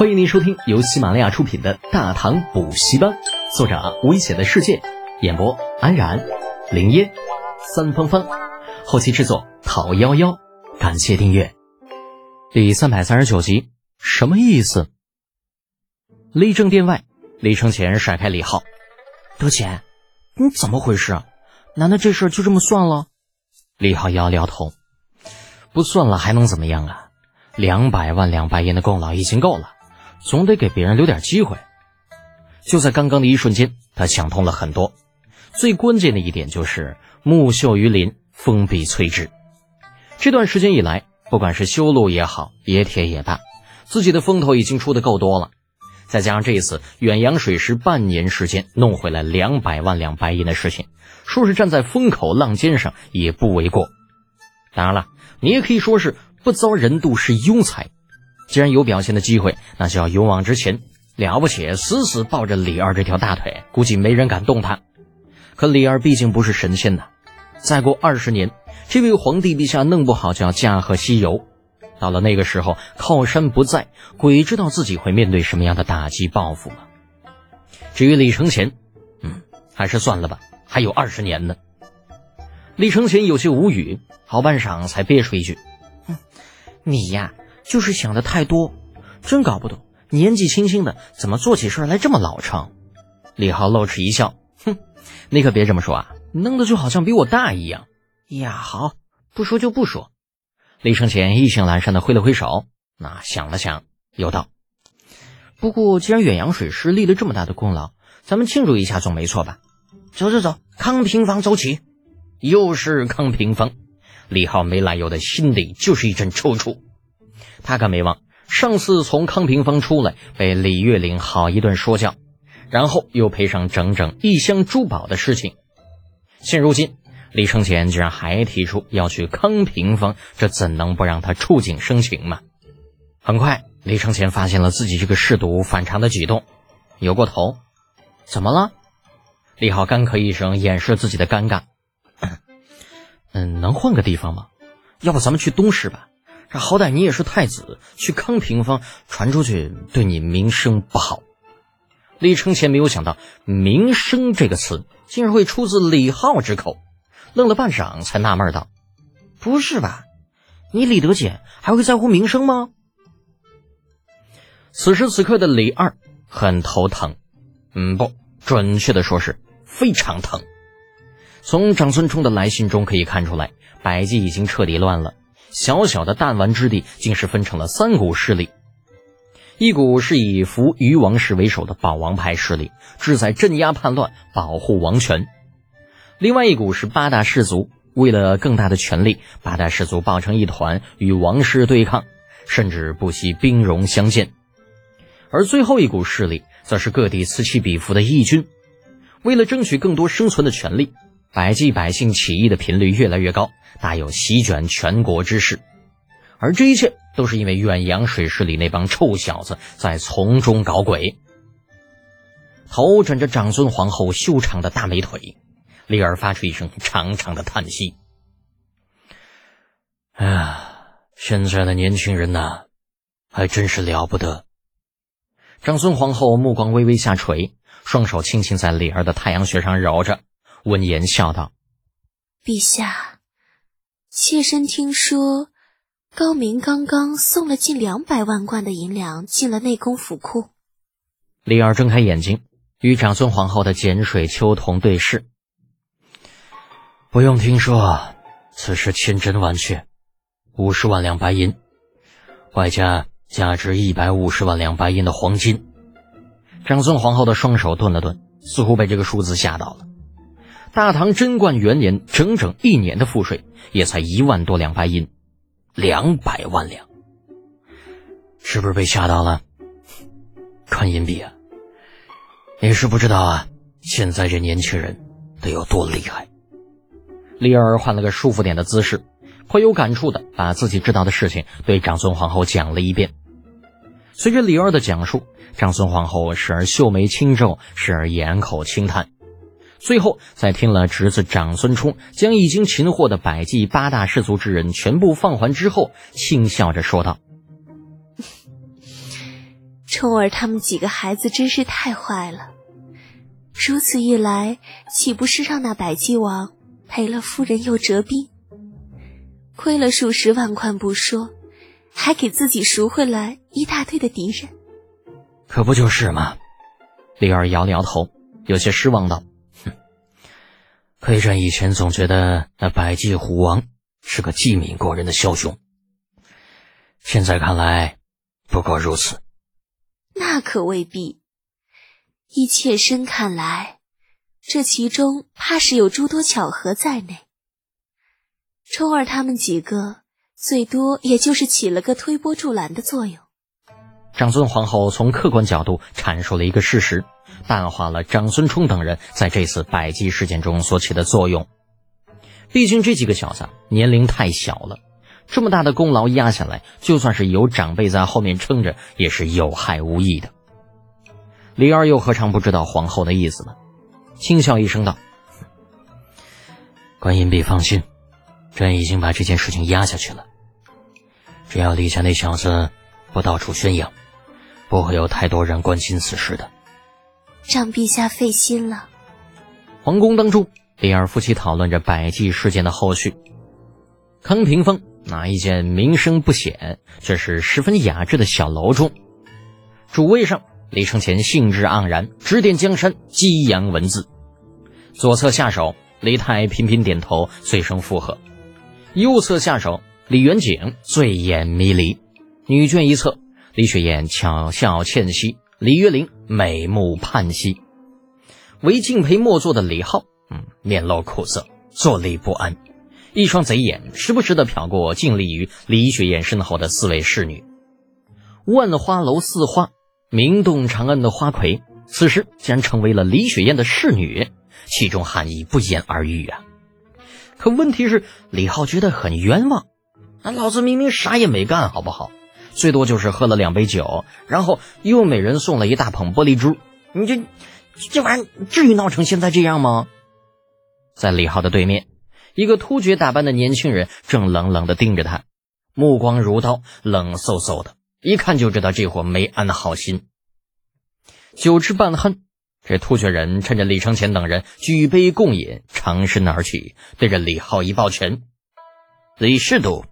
欢迎您收听由喜马拉雅出品的《大唐补习班》，作者危险的世界，演播安然、林烟、三芳芳，后期制作陶幺幺。感谢订阅。第三百三十九集，什么意思？立正殿外，李承前甩开李浩：“德简，你怎么回事啊？难道这事就这么算了？”李浩摇了摇头：“不算了，还能怎么样啊？两百万两白银的功劳已经够了。”总得给别人留点机会。就在刚刚的一瞬间，他想通了很多。最关键的一点就是木秀于林，风必摧之。这段时间以来，不管是修路也好，冶铁也罢，自己的风头已经出的够多了。再加上这一次远洋水师半年时间弄回来两百万两白银的事情，说是站在风口浪尖上也不为过。当然了，你也可以说是不遭人妒是庸才。既然有表现的机会，那就要勇往直前。了不起，死死抱着李二这条大腿，估计没人敢动他。可李二毕竟不是神仙呐，再过二十年，这位皇帝陛下弄不好就要驾鹤西游。到了那个时候，靠山不在，鬼知道自己会面对什么样的打击报复吗？至于李承乾，嗯，还是算了吧，还有二十年呢。李承乾有些无语，好半晌才憋出一句：“哼，你呀。”就是想的太多，真搞不懂，年纪轻轻的怎么做起事来这么老成？李浩露齿一笑，哼，你可别这么说啊，弄得就好像比我大一样。呀，好，不说就不说。李承前意兴阑珊的挥了挥手，那想了想，又道：“不过既然远洋水师立了这么大的功劳，咱们庆祝一下总没错吧？走走走，康平坊走起。又是康平坊。”李浩没来由的心里就是一阵抽搐。他可没忘上次从康平坊出来，被李月岭好一顿说教，然后又赔上整整一箱珠宝的事情。现如今，李承前居然还提出要去康平坊，这怎能不让他触景生情嘛？很快，李承前发现了自己这个嗜赌反常的举动，扭过头，怎么了？李浩干咳一声，掩饰自己的尴尬。嗯，能换个地方吗？要不咱们去东市吧？这好歹你也是太子，去康平坊传出去，对你名声不好。李承前没有想到“名声”这个词竟然会出自李浩之口，愣了半晌，才纳闷道：“不是吧？你李德简还会在乎名声吗？”此时此刻的李二很头疼，嗯，不准确的说是非常疼。从长孙冲的来信中可以看出来，百济已经彻底乱了。小小的弹丸之地，竟是分成了三股势力：一股是以扶余王氏为首的保王派势力，志在镇压叛乱、保护王权；另外一股是八大氏族，为了更大的权力，八大氏族抱成一团，与王室对抗，甚至不惜兵戎相见；而最后一股势力，则是各地此起彼伏的义军，为了争取更多生存的权利。百济百姓起义的频率越来越高，大有席卷全国之势，而这一切都是因为远洋水师里那帮臭小子在从中搞鬼。头枕着长孙皇后修长的大美腿，李儿发出一声长长的叹息：“哎呀，现在的年轻人呐，还真是了不得。”长孙皇后目光微微下垂，双手轻轻在李儿的太阳穴上揉着。闻言笑道：“陛下，妾身听说高明刚刚送了近两百万贯的银两进了内宫府库。”李儿睁开眼睛，与长孙皇后的碱水秋瞳对视。不用听说，此事千真万确，五十万两白银，外加价值一百五十万两白银的黄金。长孙皇后的双手顿了顿，似乎被这个数字吓到了。大唐贞观元年，整整一年的赋税也才一万多两白银，两百万两，是不是被吓到了？看银币啊，你是不知道啊，现在这年轻人得有多厉害。李儿换了个舒服点的姿势，颇有感触的把自己知道的事情对长孙皇后讲了一遍。随着李二的讲述，长孙皇后时而秀眉轻皱，时而掩口轻叹。最后，在听了侄子长孙冲将已经擒获的百济八大氏族之人全部放还之后，轻笑着说道：“冲儿他们几个孩子真是太坏了。如此一来，岂不是让那百济王赔了夫人又折兵，亏了数十万贯不说，还给自己赎回来一大堆的敌人？可不就是吗？李儿摇了摇头，有些失望道：“黑山以前总觉得那百济虎王是个机敏过人的枭雄，现在看来不过如此。那可未必。依妾身看来，这其中怕是有诸多巧合在内。冲儿他们几个最多也就是起了个推波助澜的作用。”长孙皇后从客观角度阐述了一个事实，淡化了长孙冲等人在这次百济事件中所起的作用。毕竟这几个小子年龄太小了，这么大的功劳压下来，就算是有长辈在后面撑着，也是有害无益的。李二又何尝不知道皇后的意思呢？轻笑一声道：“观音婢放心，朕已经把这件事情压下去了。只要李家那小子不到处宣扬。”不会有太多人关心此事的，让陛下费心了。皇宫当中，李二夫妻讨论着百济事件的后续。康平峰那一间名声不显，却是十分雅致的小楼中，主位上，李承乾兴致盎然，指点江山，激扬文字。左侧下手，李泰频频点头，随声附和；右侧下手，李元景醉眼迷离，女眷一侧。李雪燕巧笑倩兮，李月玲美目盼兮，唯敬陪末座的李浩，嗯，面露苦涩，坐立不安，一双贼眼时不时的瞟过静立于李雪燕身后的四位侍女。万花楼四花，名动长安的花魁，此时竟然成为了李雪燕的侍女，其中含义不言而喻啊！可问题是，李浩觉得很冤枉，那老子明明啥也没干，好不好？最多就是喝了两杯酒，然后又每人送了一大捧玻璃珠。你这这玩意儿至于闹成现在这样吗？在李浩的对面，一个突厥打扮的年轻人正冷冷的盯着他，目光如刀，冷飕飕的，一看就知道这货没安好心。酒至半酣，这突厥人趁着李承乾等人举杯共饮，长身而起，对着李浩一抱拳：“李侍都，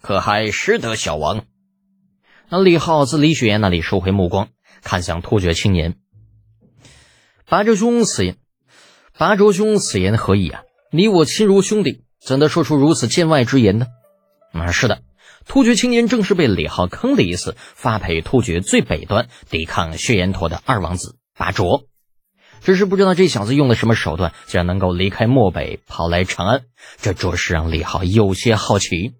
可还识得小王？”那李浩自李雪岩那里收回目光，看向突厥青年。八哲兄此言，八哲兄此言何意啊？你我亲如兄弟，怎的说出如此见外之言呢？啊，是的，突厥青年正是被李浩坑了一次，发配突厥最北端抵抗血岩陀的二王子拔卓。只是不知道这小子用了什么手段，竟然能够离开漠北，跑来长安，这着实让李浩有些好奇。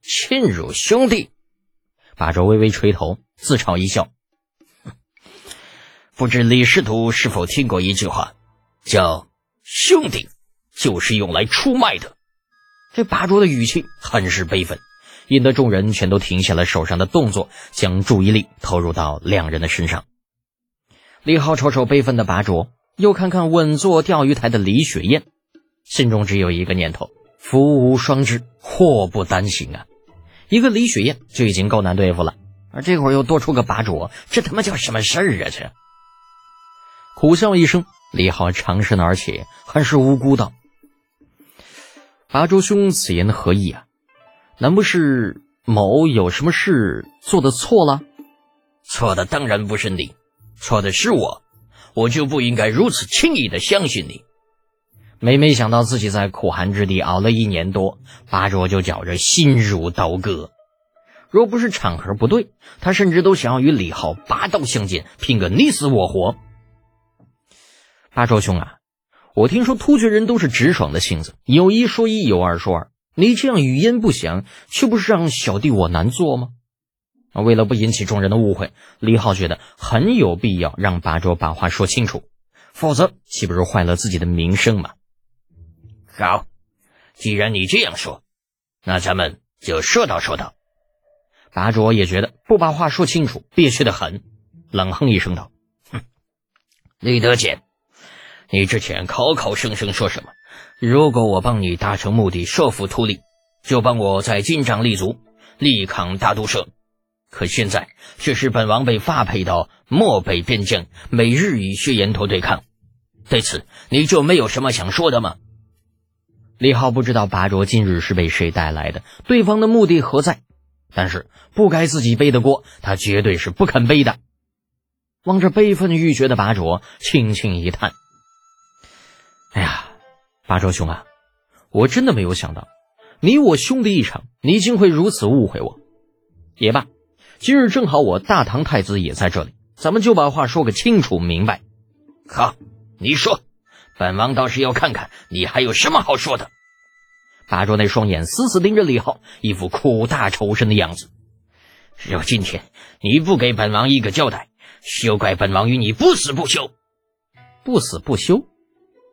亲如兄弟。拔卓微微垂头，自嘲一笑：“不知李师徒是否听过一句话，叫‘兄弟就是用来出卖的’？”这拔卓的语气很是悲愤，引得众人全都停下了手上的动作，将注意力投入到两人的身上。李浩瞅瞅悲愤的拔卓，又看看稳坐钓鱼台的李雪燕，心中只有一个念头：福无双至，祸不单行啊！一个李雪燕就已经够难对付了，而这会儿又多出个八卓，这他妈叫什么事儿啊？这苦笑一声，李浩长身而起，很是无辜道：“八卓兄此言何意啊？难不是某有什么事做的错了？错的当然不是你，错的是我，我就不应该如此轻易的相信你。”每每想到自己在苦寒之地熬了一年多，八卓就觉着心如刀割。若不是场合不对，他甚至都想要与李浩拔刀相见，拼个你死我活。八卓兄啊，我听说突厥人都是直爽的性子，有一说一，有二说二。你这样语焉不详，却不是让小弟我难做吗？为了不引起众人的误会，李浩觉得很有必要让八卓把话说清楚，否则岂不是坏了自己的名声吗？好，既然你这样说，那咱们就说道说道。八卓也觉得不把话说清楚，憋屈的很，冷哼一声道：“哼，李德简，你之前口口声声说什么？如果我帮你达成目的，说服秃利，就帮我在金帐立足，力抗大都社。可现在却是本王被发配到漠北边疆，每日与薛延陀对抗。对此，你就没有什么想说的吗？李浩不知道拔卓今日是被谁带来的，对方的目的何在，但是不该自己背的锅，他绝对是不肯背的。望着悲愤欲绝的拔卓，轻轻一叹：“哎呀，拔卓兄啊，我真的没有想到，你我兄弟一场，你竟会如此误会我。也罢，今日正好我大唐太子也在这里，咱们就把话说个清楚明白。好，你说。”本王倒是要看看你还有什么好说的。拔卓那双眼死死盯着李浩，一副苦大仇深的样子。若今天你不给本王一个交代，休怪本王与你不死不休！不死不休！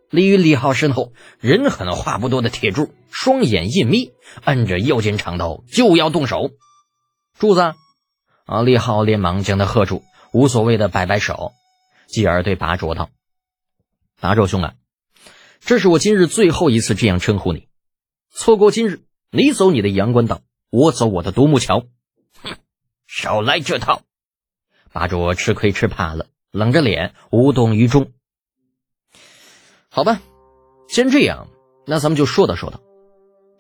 立于李浩身后，人狠话不多的铁柱双眼一眯，按着腰间长刀就要动手。柱子！啊！李浩连忙将他喝住，无所谓的摆摆手，继而对拔卓道。达州兄啊，这是我今日最后一次这样称呼你。错过今日，你走你的阳关道，我走我的独木桥。哼，少来这套！拔卓吃亏吃怕了，冷着脸无动于衷。好吧，既然这样，那咱们就说道说道。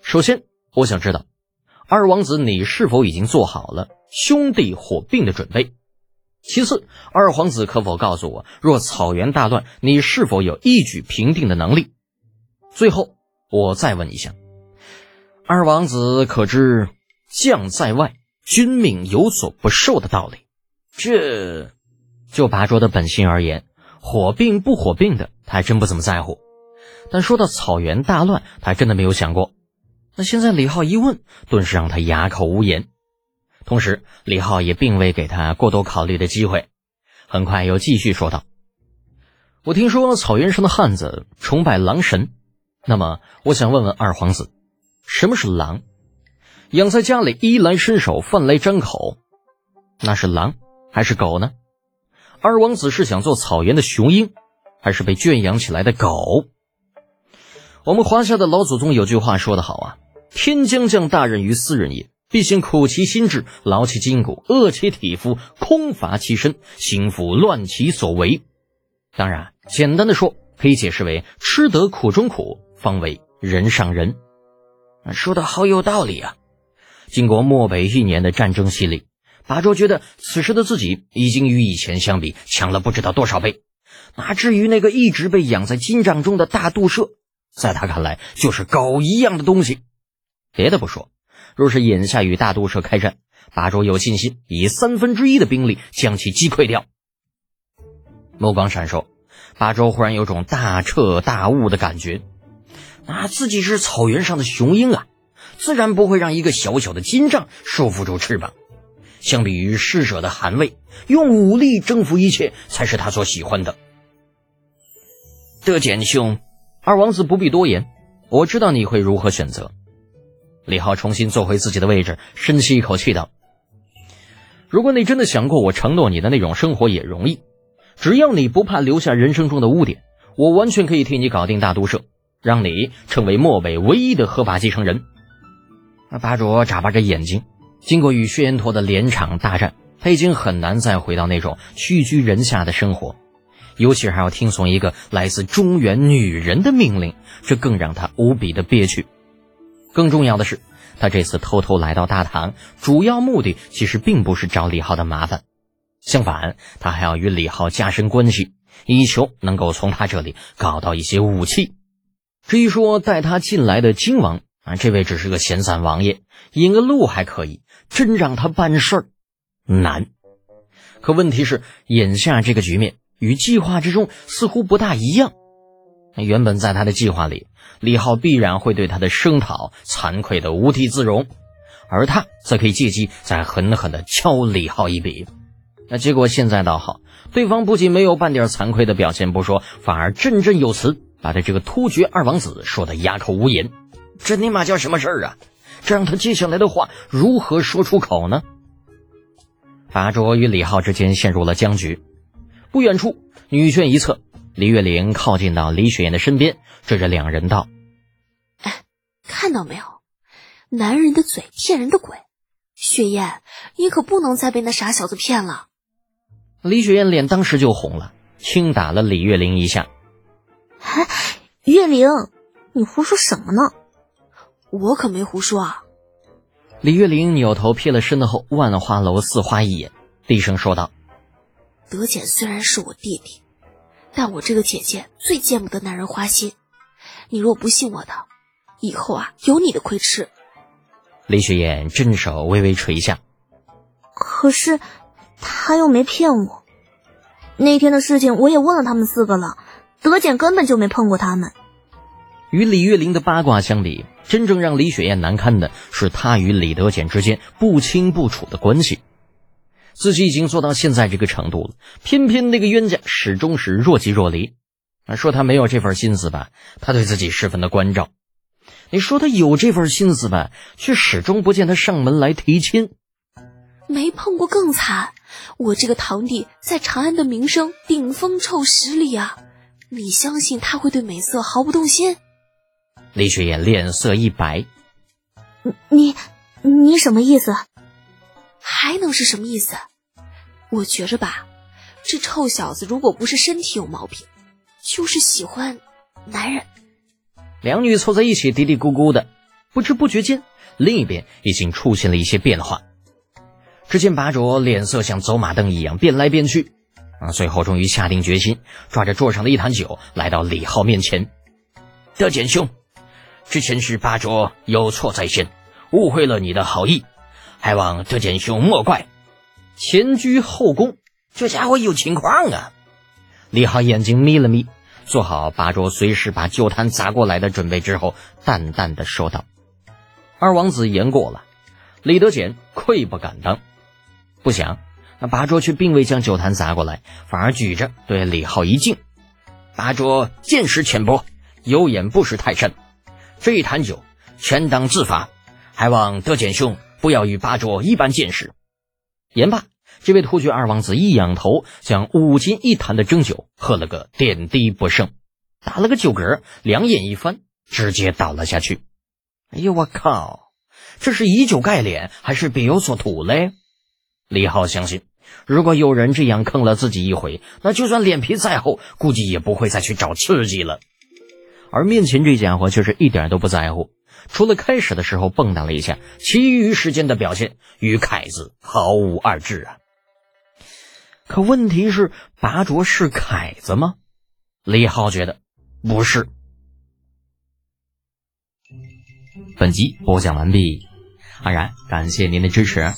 首先，我想知道二王子，你是否已经做好了兄弟火并的准备？其次，二皇子可否告诉我，若草原大乱，你是否有一举平定的能力？最后，我再问一下，二王子可知将在外，君命有所不受的道理？这就拔卓的本性而言，火并不火并的，他还真不怎么在乎。但说到草原大乱，他还真的没有想过。那现在李浩一问，顿时让他哑口无言。同时，李浩也并未给他过多考虑的机会，很快又继续说道：“我听说草原上的汉子崇拜狼神，那么我想问问二皇子，什么是狼？养在家里衣来伸手、饭来张口，那是狼还是狗呢？二王子是想做草原的雄鹰，还是被圈养起来的狗？我们华夏的老祖宗有句话说得好啊：‘天将降大任于斯人也。’”必先苦其心志，劳其筋骨，饿其体肤，空乏其身，心腹乱其所为。当然，简单的说，可以解释为吃得苦中苦，方为人上人。说的好有道理啊！经过漠北一年的战争洗礼，八卓觉得此时的自己已经与以前相比强了不知道多少倍。哪至于那个一直被养在金帐中的大杜社，在他看来就是狗一样的东西。别的不说。若是眼下与大都社开战，八周有信心以三分之一的兵力将其击溃掉。目光闪烁，八周忽然有种大彻大悟的感觉。啊，自己是草原上的雄鹰啊，自然不会让一个小小的金帐束缚住翅膀。相比于施舍的寒卫，用武力征服一切才是他所喜欢的。德简兄，二王子不必多言，我知道你会如何选择。李浩重新坐回自己的位置，深吸一口气道：“如果你真的想过我承诺你的那种生活，也容易。只要你不怕留下人生中的污点，我完全可以替你搞定大都社，让你成为漠北唯一的合法继承人。”那八卓眨巴着眼睛，经过与薛延陀的连场大战，他已经很难再回到那种屈居人下的生活，尤其是还要听从一个来自中原女人的命令，这更让他无比的憋屈。更重要的是，他这次偷偷来到大唐，主要目的其实并不是找李浩的麻烦，相反，他还要与李浩加深关系，以求能够从他这里搞到一些武器。至于说带他进来的金王啊，这位只是个闲散王爷，引个路还可以，真让他办事儿难。可问题是，眼下这个局面与计划之中似乎不大一样。原本在他的计划里，李浩必然会对他的声讨惭愧的无地自容，而他则可以借机再狠狠的敲李浩一笔。那结果现在倒好，对方不仅没有半点惭愧的表现不说，反而振振有词，把他这个突厥二王子说的哑口无言。这尼玛叫什么事儿啊？这让他接下来的话如何说出口呢？八卓与李浩之间陷入了僵局。不远处，女眷一侧。李月玲靠近到李雪燕的身边，对着两人道：“哎，看到没有？男人的嘴骗人的鬼，雪燕，你可不能再被那傻小子骗了。李雪燕脸当时就红了，轻打了李月玲一下。哎，月玲，你胡说什么呢？我可没胡说啊！李月玲扭头瞥了身后万花楼四花一眼，低声说道：“德简虽然是我弟弟，但我这个姐姐最见不得男人花心。你若不信我的，以后啊，有你的亏吃。”李雪燕伸手微微垂下，可是他又没骗我。那天的事情我也问了他们四个了，德简根本就没碰过他们。与李月玲的八卦相比，真正让李雪燕难堪的是她与李德简之间不清不楚的关系。自己已经做到现在这个程度了，偏偏那个冤家始终是若即若离。啊，说他没有这份心思吧，他对自己十分的关照；你说他有这份心思吧，却始终不见他上门来提亲。没碰过更惨，我这个堂弟在长安的名声顶风臭十里啊！你相信他会对美色毫不动心？李雪岩脸色一白，你你什么意思？还能是什么意思？我觉着吧，这臭小子如果不是身体有毛病，就是喜欢男人。两女凑在一起嘀嘀咕咕的，不知不觉间，另一边已经出现了一些变化。只见八卓脸色像走马灯一样变来变去，啊，最后终于下定决心，抓着桌上的一坛酒，来到李浩面前，德简兄。之前是八卓有错在先，误会了你的好意，还望德简兄莫怪。前居后宫，这家伙有情况啊！李浩眼睛眯了眯，做好八桌随时把酒坛砸过来的准备之后，淡淡的说道：“二王子言过了，李德简愧不敢当。”不想那八桌却并未将酒坛砸过来，反而举着对李浩一敬：“八桌见识浅薄，有眼不识泰山。”这一坛酒，全当自罚，还望德简兄不要与八卓一般见识。言罢，这位突厥二王子一仰头，将五斤一坛的蒸酒喝了个点滴不剩，打了个酒嗝，两眼一翻，直接倒了下去。哎呦，我靠！这是以酒盖脸，还是别有所图嘞？李浩相信，如果有人这样坑了自己一回，那就算脸皮再厚，估计也不会再去找刺激了。而面前这家伙却是一点都不在乎，除了开始的时候蹦跶了一下，其余时间的表现与凯子毫无二致啊！可问题是，拔卓是凯子吗？李浩觉得不是。本集播讲完毕，安然感谢您的支持。